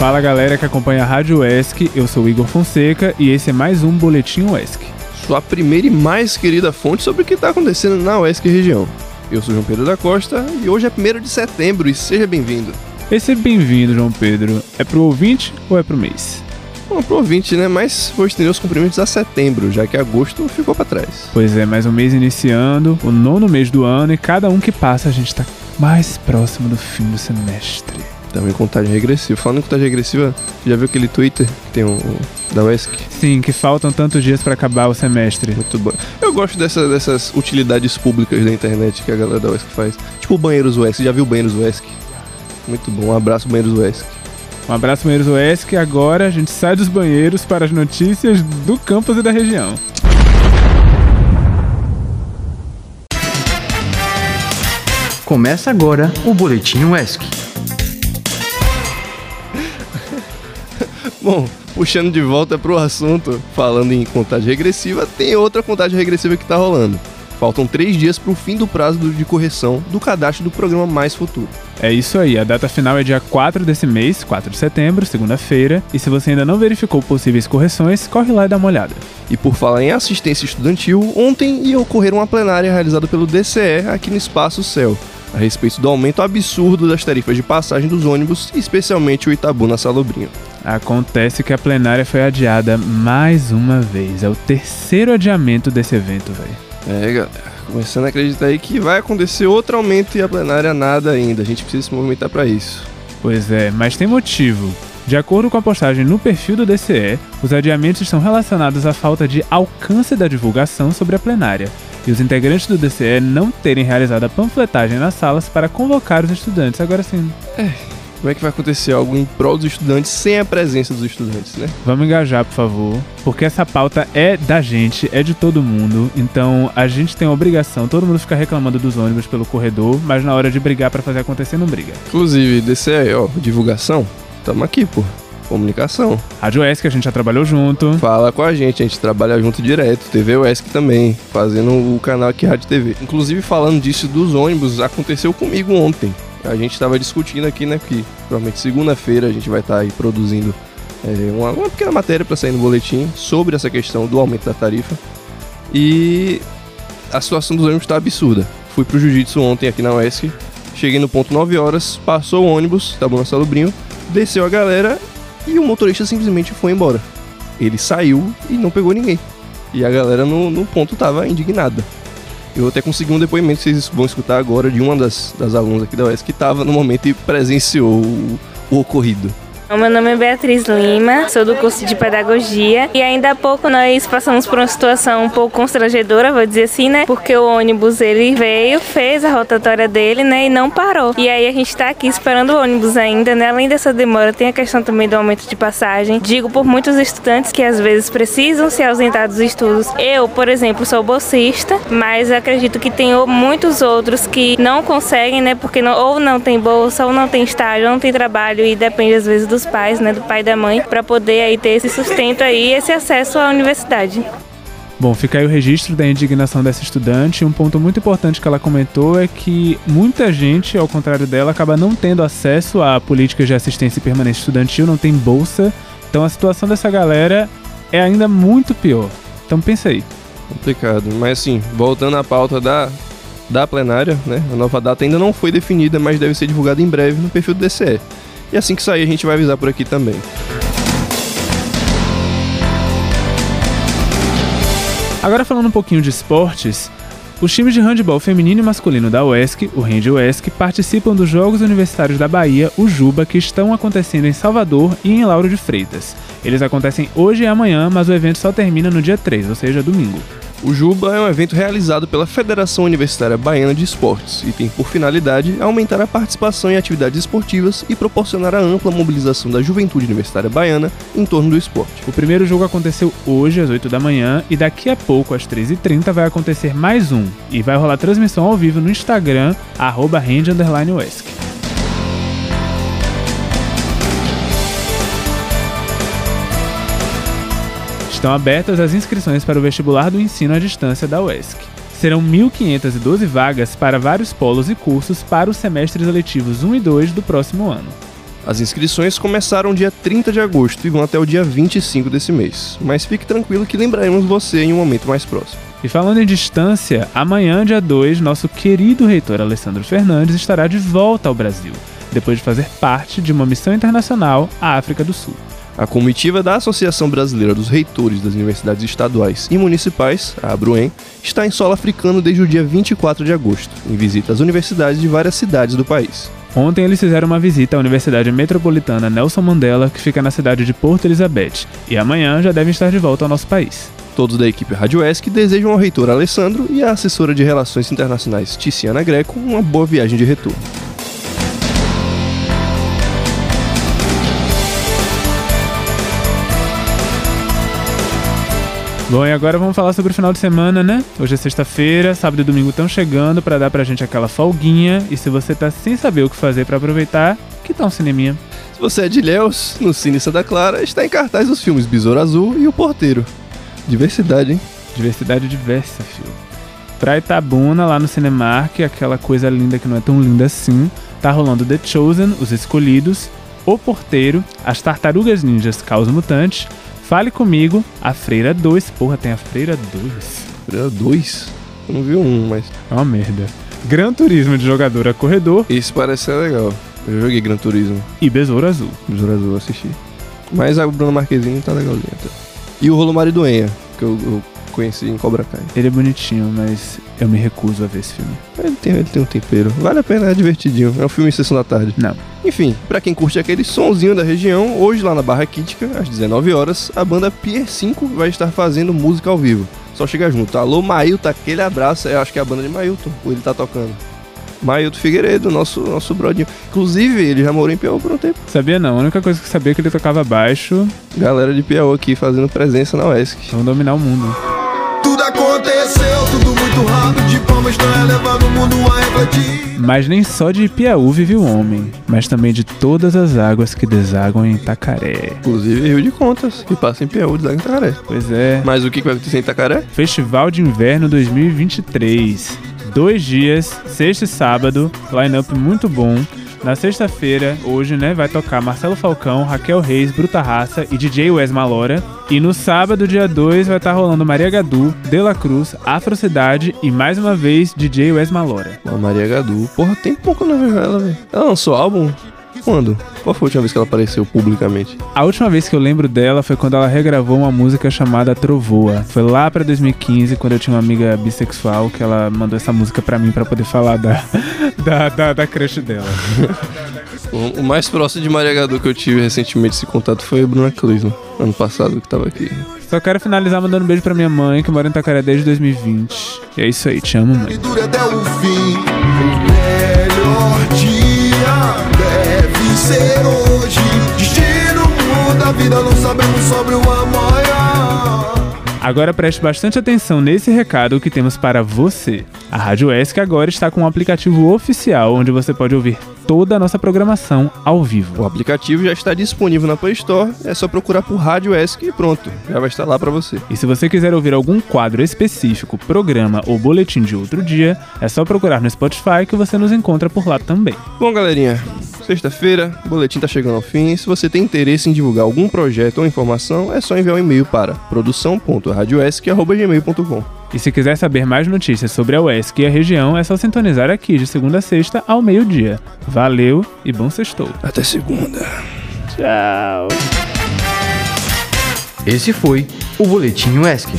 Fala galera que acompanha a Rádio ESC, eu sou o Igor Fonseca e esse é mais um Boletim ESC. Sua primeira e mais querida fonte sobre o que está acontecendo na UESC região. Eu sou João Pedro da Costa e hoje é 1 de setembro e seja bem-vindo. Esse bem-vindo, João Pedro, é pro ouvinte ou é pro mês? Bom, pro ouvinte, né? Mas vou estender os cumprimentos a setembro, já que agosto ficou para trás. Pois é, mais um mês iniciando, o nono mês do ano e cada um que passa a gente tá mais próximo do fim do semestre. Também contagem regressiva. Falando em contagem regressiva, já viu aquele Twitter que tem um, da UESC? Sim, que faltam tantos dias para acabar o semestre. Muito bom. Eu gosto dessa, dessas utilidades públicas da internet que a galera da UESC faz. Tipo banheiros UESC. Já viu banheiros UESC? Muito bom. Um abraço, banheiros UESC. Um abraço, banheiros UESC. Agora a gente sai dos banheiros para as notícias do campus e da região. Começa agora o Boletim UESC. Bom, puxando de volta pro assunto, falando em contagem regressiva, tem outra contagem regressiva que tá rolando. Faltam três dias para o fim do prazo de correção do cadastro do programa Mais Futuro. É isso aí, a data final é dia 4 desse mês, 4 de setembro, segunda-feira, e se você ainda não verificou possíveis correções, corre lá e dá uma olhada. E por falar em assistência estudantil, ontem ia ocorrer uma plenária realizada pelo DCE aqui no Espaço Céu, a respeito do aumento absurdo das tarifas de passagem dos ônibus, especialmente o Itabuna Salobrinho. Acontece que a plenária foi adiada mais uma vez. É o terceiro adiamento desse evento, velho. É, galera, começando a acreditar aí que vai acontecer outro aumento e a plenária nada ainda. A gente precisa se movimentar para isso. Pois é, mas tem motivo. De acordo com a postagem no perfil do DCE, os adiamentos estão relacionados à falta de alcance da divulgação sobre a plenária e os integrantes do DCE não terem realizado a panfletagem nas salas para convocar os estudantes. Agora sim. É, como é que vai acontecer algo em prol dos estudantes sem a presença dos estudantes, né? Vamos engajar, por favor, porque essa pauta é da gente, é de todo mundo. Então a gente tem a obrigação, todo mundo fica reclamando dos ônibus pelo corredor, mas na hora de brigar para fazer acontecer não briga. Inclusive, DCE, ó, divulgação, tamo aqui, pô. Comunicação. Rádio ESC, a gente já trabalhou junto. Fala com a gente, a gente trabalha junto direto. TV ESC também, fazendo o canal aqui Rádio TV. Inclusive, falando disso dos ônibus, aconteceu comigo ontem. A gente estava discutindo aqui, né, que provavelmente segunda-feira a gente vai estar tá aí produzindo é, uma, uma pequena matéria para sair no boletim sobre essa questão do aumento da tarifa. E a situação dos ônibus está absurda. Fui pro jiu-jitsu ontem aqui na UESC, cheguei no ponto 9 horas, passou o ônibus, tava no Salobrinho, desceu a galera e o motorista simplesmente foi embora. Ele saiu e não pegou ninguém. E a galera no, no ponto tava indignada. Eu até consegui um depoimento que vocês vão escutar agora de uma das, das alunas aqui da UES que estava no momento e presenciou o, o ocorrido. Meu nome é Beatriz Lima, sou do curso de Pedagogia e ainda há pouco nós passamos por uma situação um pouco constrangedora, vou dizer assim, né? Porque o ônibus ele veio, fez a rotatória dele, né? E não parou. E aí a gente tá aqui esperando o ônibus ainda, né? Além dessa demora, tem a questão também do aumento de passagem. Digo por muitos estudantes que às vezes precisam se ausentar dos estudos. Eu, por exemplo, sou bolsista, mas acredito que tem muitos outros que não conseguem, né? Porque não, ou não tem bolsa, ou não tem estágio, ou não tem trabalho e depende às vezes do dos pais, né, do pai e da mãe, para poder aí ter esse sustento aí, esse acesso à universidade. Bom, fica aí o registro da indignação dessa estudante. Um ponto muito importante que ela comentou é que muita gente, ao contrário dela, acaba não tendo acesso a políticas de assistência permanente estudantil, não tem bolsa. Então a situação dessa galera é ainda muito pior. Então pensa aí. Complicado. Mas assim, voltando à pauta da, da plenária, né? A nova data ainda não foi definida, mas deve ser divulgada em breve no perfil do DCE. E assim que sair, a gente vai avisar por aqui também. Agora falando um pouquinho de esportes, os times de handebol feminino e masculino da UESC, o Hand UESC, participam dos Jogos Universitários da Bahia, o JUBA, que estão acontecendo em Salvador e em Lauro de Freitas. Eles acontecem hoje e amanhã, mas o evento só termina no dia 3, ou seja, domingo. O Juba é um evento realizado pela Federação Universitária Baiana de Esportes e tem por finalidade aumentar a participação em atividades esportivas e proporcionar a ampla mobilização da juventude universitária baiana em torno do esporte. O primeiro jogo aconteceu hoje às 8 da manhã e daqui a pouco, às 13h30, vai acontecer mais um e vai rolar transmissão ao vivo no Instagram, arroba Estão abertas as inscrições para o vestibular do ensino à distância da UESC. Serão 1.512 vagas para vários polos e cursos para os semestres eletivos 1 e 2 do próximo ano. As inscrições começaram dia 30 de agosto e vão até o dia 25 desse mês. Mas fique tranquilo que lembraremos você em um momento mais próximo. E falando em distância, amanhã, dia 2, nosso querido reitor Alessandro Fernandes estará de volta ao Brasil, depois de fazer parte de uma missão internacional à África do Sul. A comitiva da Associação Brasileira dos Reitores das Universidades Estaduais e Municipais, a ABRUEM, está em solo africano desde o dia 24 de agosto, em visita às universidades de várias cidades do país. Ontem eles fizeram uma visita à Universidade Metropolitana Nelson Mandela, que fica na cidade de Porto Elizabeth, e amanhã já devem estar de volta ao nosso país. Todos da equipe Rádio ESC desejam ao reitor Alessandro e à assessora de Relações Internacionais Ticiana Greco uma boa viagem de retorno. Bom, e agora vamos falar sobre o final de semana, né? Hoje é sexta-feira, sábado e domingo estão chegando para dar pra gente aquela folguinha. E se você tá sem saber o que fazer para aproveitar, que tal um cineminha? Se você é de Léus, no Cine Santa Clara está em cartaz os filmes Besouro Azul e O Porteiro. Diversidade, hein? Diversidade diversa, filho. Pra Itabuna, lá no Cinemark, aquela coisa linda que não é tão linda assim, tá rolando The Chosen, Os Escolhidos, O Porteiro, As Tartarugas Ninjas Caos Mutantes, Fale Comigo, A Freira 2, porra, tem A Freira 2. Freira 2? Eu não vi um, mas. É uma merda. Gran Turismo de jogador a corredor Esse parece ser legal. Eu joguei Gran Turismo. e Besouro Azul. Besouro Azul eu assisti. Mas a Bruna Marquezine tá legalzinha até. E o Rolo Maridoenha, que eu, eu conheci em Cobra Kai. Ele é bonitinho, mas eu me recuso a ver esse filme. Ele tem, ele tem um tempero. Vale a pena, é divertidinho. É um filme em sessão da tarde. Não. Enfim, pra quem curte aquele sonzinho da região, hoje lá na Barra Quítica, às 19 horas, a banda Pier 5 vai estar fazendo música ao vivo. Só chegar junto. Alô, Mailton, aquele abraço. Eu acho que é a banda de Mailton, ou ele tá tocando. Mailton Figueiredo, nosso, nosso brodinho. Inclusive, ele já morou em Piauí por um tempo. Sabia não, a única coisa que sabia é que ele tocava baixo. Galera de Piauí aqui fazendo presença na UESC. Vão dominar o mundo. Tudo aconteceu, tudo muito rápido. De forma estranha, levando o mundo a refletir. Mas nem só de Piauí vive o homem, mas também de todas as águas que desaguam em Itacaré. Inclusive, Rio de Contas, que passa em Piauí, de Itacaré. Pois é, Mas o que que vai acontecer em Itacaré? Festival de Inverno 2023. Dois dias, sexta e sábado, line-up muito bom. Na sexta-feira, hoje, né, vai tocar Marcelo Falcão, Raquel Reis, Bruta Raça e DJ Wes Malora. E no sábado, dia 2, vai estar rolando Maria Gadu, De La Cruz, Afrocidade e mais uma vez DJ Wes Malora. Maria Gadu. Porra, tem pouco não vejo ela, velho. Ela lançou álbum? Quando? Qual foi a última vez que ela apareceu publicamente? A última vez que eu lembro dela foi quando ela regravou uma música chamada Trovoa. Foi lá pra 2015, quando eu tinha uma amiga bissexual que ela mandou essa música pra mim pra poder falar da, da, da, da crush dela. O mais próximo de Maria Gadu que eu tive recentemente esse contato foi a Bruna Cleveland, ano passado, que tava aqui. Só quero finalizar mandando um beijo pra minha mãe, que mora em Itacaré desde 2020. E é isso aí, te amo, mãe. E dure até o fim. O melhor dia ser hoje. Destino muda a vida, não sabemos sobre o amanhã. Agora preste bastante atenção nesse recado que temos para você. A Rádio ESC agora está com um aplicativo oficial onde você pode ouvir toda a nossa programação ao O vivo. aplicativo já está disponível na Play Store, é só procurar por Rádio ESC e pronto, já vai estar lá pra você. E se você quiser ouvir algum quadro específico, programa ou boletim de outro dia, é só procurar no Spotify que você nos encontra por lá também. Bom, galerinha, sexta-feira, o boletim tá chegando ao fim. Se você tem interesse em divulgar algum projeto ou informação, é só enviar um e-mail para produção.radioesc.gmail.com. E se quiser saber mais notícias sobre a UESC e a região, é só sintonizar aqui de segunda a sexta ao meio-dia. Valeu e bom sextou. Até segunda. Tchau. Esse foi o Boletim UESC.